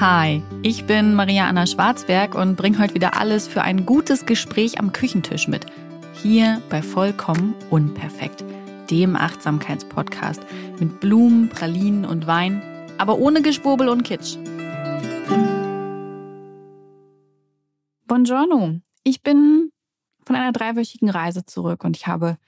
Hi, ich bin Maria Anna Schwarzberg und bringe heute wieder alles für ein gutes Gespräch am Küchentisch mit. Hier bei Vollkommen Unperfekt, dem Achtsamkeitspodcast mit Blumen, Pralinen und Wein, aber ohne Geschwurbel und Kitsch. Buongiorno, ich bin von einer dreiwöchigen Reise zurück und ich habe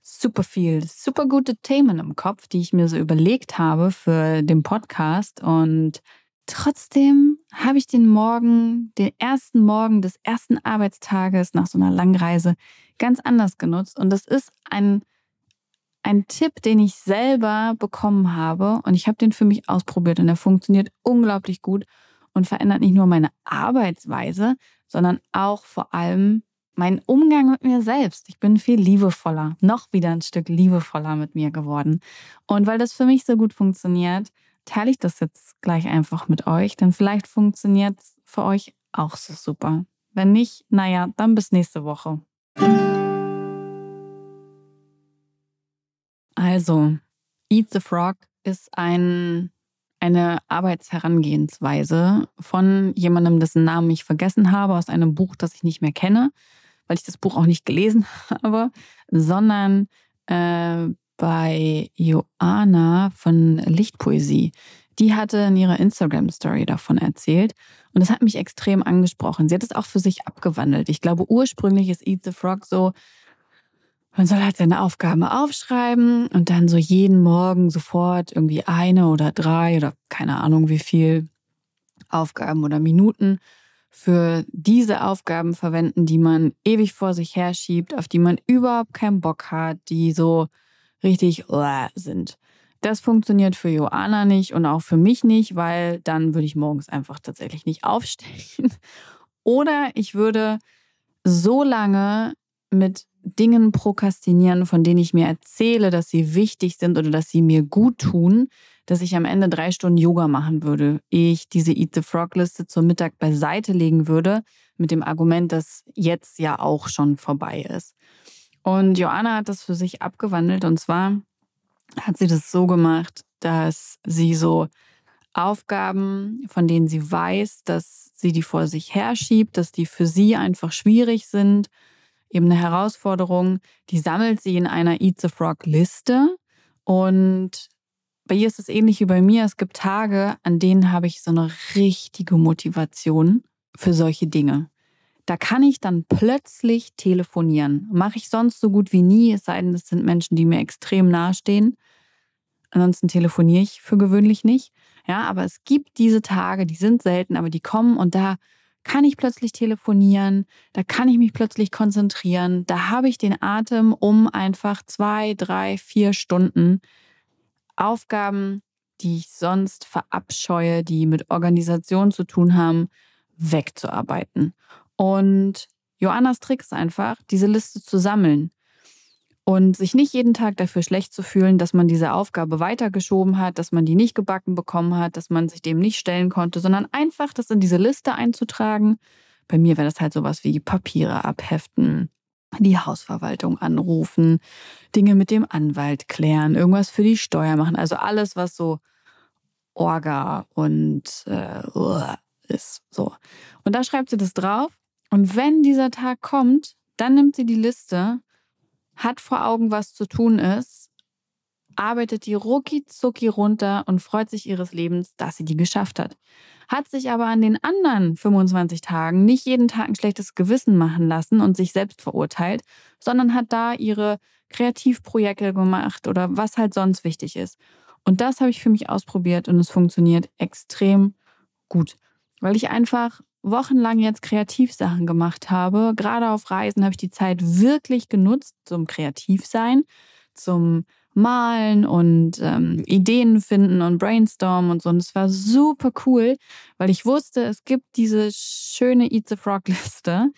super viel, super gute Themen im Kopf, die ich mir so überlegt habe für den Podcast und Trotzdem habe ich den Morgen, den ersten Morgen des ersten Arbeitstages nach so einer Langreise ganz anders genutzt. Und das ist ein, ein Tipp, den ich selber bekommen habe. Und ich habe den für mich ausprobiert und er funktioniert unglaublich gut und verändert nicht nur meine Arbeitsweise, sondern auch vor allem meinen Umgang mit mir selbst. Ich bin viel liebevoller, noch wieder ein Stück liebevoller mit mir geworden. Und weil das für mich so gut funktioniert, teile ich das jetzt gleich einfach mit euch, denn vielleicht funktioniert es für euch auch so super. Wenn nicht, naja, dann bis nächste Woche. Also, Eat the Frog ist ein, eine Arbeitsherangehensweise von jemandem, dessen Namen ich vergessen habe, aus einem Buch, das ich nicht mehr kenne, weil ich das Buch auch nicht gelesen habe, sondern äh, bei Joana von Lichtpoesie. Die hatte in ihrer Instagram-Story davon erzählt und das hat mich extrem angesprochen. Sie hat es auch für sich abgewandelt. Ich glaube, ursprünglich ist Eat the Frog so, man soll halt seine Aufgaben aufschreiben und dann so jeden Morgen sofort irgendwie eine oder drei oder keine Ahnung wie viel Aufgaben oder Minuten für diese Aufgaben verwenden, die man ewig vor sich herschiebt, auf die man überhaupt keinen Bock hat, die so richtig sind. Das funktioniert für Joanna nicht und auch für mich nicht, weil dann würde ich morgens einfach tatsächlich nicht aufstehen. Oder ich würde so lange mit Dingen prokrastinieren, von denen ich mir erzähle, dass sie wichtig sind oder dass sie mir gut tun, dass ich am Ende drei Stunden Yoga machen würde, ehe ich diese Eat the Frog Liste zum Mittag beiseite legen würde, mit dem Argument, dass jetzt ja auch schon vorbei ist. Und Joanna hat das für sich abgewandelt. Und zwar hat sie das so gemacht, dass sie so Aufgaben, von denen sie weiß, dass sie die vor sich herschiebt, dass die für sie einfach schwierig sind, eben eine Herausforderung, die sammelt sie in einer Eat the Frog Liste. Und bei ihr ist es ähnlich wie bei mir. Es gibt Tage, an denen habe ich so eine richtige Motivation für solche Dinge. Da kann ich dann plötzlich telefonieren. Mache ich sonst so gut wie nie, es sei denn, es sind Menschen, die mir extrem nahestehen. Ansonsten telefoniere ich für gewöhnlich nicht. Ja, aber es gibt diese Tage, die sind selten, aber die kommen und da kann ich plötzlich telefonieren, da kann ich mich plötzlich konzentrieren, da habe ich den Atem, um einfach zwei, drei, vier Stunden Aufgaben, die ich sonst verabscheue, die mit Organisation zu tun haben, wegzuarbeiten. Und Joannas Trick ist einfach, diese Liste zu sammeln und sich nicht jeden Tag dafür schlecht zu fühlen, dass man diese Aufgabe weitergeschoben hat, dass man die nicht gebacken bekommen hat, dass man sich dem nicht stellen konnte, sondern einfach das in diese Liste einzutragen. Bei mir wäre das halt sowas wie Papiere abheften, die Hausverwaltung anrufen, Dinge mit dem Anwalt klären, irgendwas für die Steuer machen. Also alles, was so Orga und äh, ist so. Und da schreibt sie das drauf und wenn dieser Tag kommt, dann nimmt sie die Liste, hat vor Augen, was zu tun ist, arbeitet die rucki zucki runter und freut sich ihres Lebens, dass sie die geschafft hat. Hat sich aber an den anderen 25 Tagen nicht jeden Tag ein schlechtes Gewissen machen lassen und sich selbst verurteilt, sondern hat da ihre Kreativprojekte gemacht oder was halt sonst wichtig ist. Und das habe ich für mich ausprobiert und es funktioniert extrem gut, weil ich einfach wochenlang jetzt Kreativsachen gemacht habe. Gerade auf Reisen habe ich die Zeit wirklich genutzt zum Kreativsein, zum Malen und ähm, Ideen finden und brainstormen und so. Und es war super cool, weil ich wusste, es gibt diese schöne Eat the Frog Liste.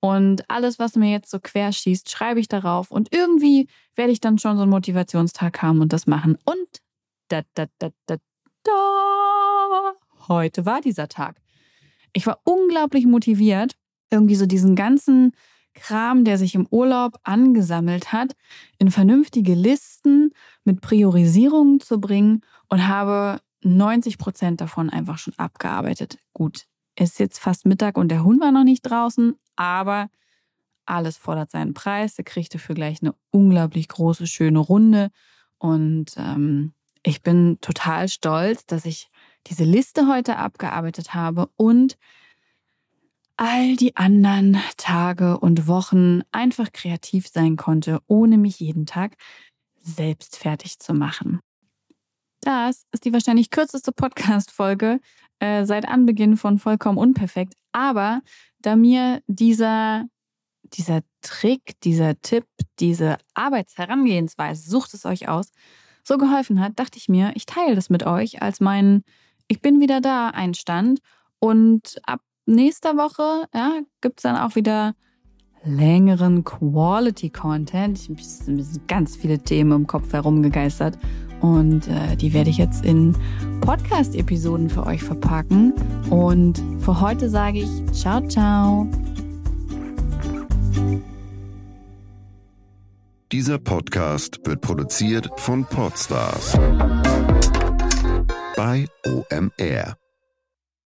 Und alles, was mir jetzt so querschießt, schreibe ich darauf. Und irgendwie werde ich dann schon so einen Motivationstag haben und das machen. Und da, da, da, da, da. Heute war dieser Tag. Ich war unglaublich motiviert, irgendwie so diesen ganzen Kram, der sich im Urlaub angesammelt hat, in vernünftige Listen mit Priorisierungen zu bringen und habe 90 Prozent davon einfach schon abgearbeitet. Gut, es ist jetzt fast Mittag und der Hund war noch nicht draußen, aber alles fordert seinen Preis. Er kriegt dafür gleich eine unglaublich große, schöne Runde. Und ähm, ich bin total stolz, dass ich diese Liste heute abgearbeitet habe und all die anderen Tage und Wochen einfach kreativ sein konnte, ohne mich jeden Tag selbst fertig zu machen. Das ist die wahrscheinlich kürzeste Podcast-Folge äh, seit Anbeginn von Vollkommen Unperfekt. Aber da mir dieser, dieser Trick, dieser Tipp, diese Arbeitsherangehensweise, sucht es euch aus, so geholfen hat, dachte ich mir, ich teile das mit euch als meinen Ich bin wieder da Einstand. Und ab nächster Woche ja, gibt es dann auch wieder längeren Quality Content. Ich sind ganz viele Themen im Kopf herumgegeistert und äh, die werde ich jetzt in Podcast-Episoden für euch verpacken. Und für heute sage ich ciao, ciao. Dieser Podcast wird produziert von Podstars bei OMR.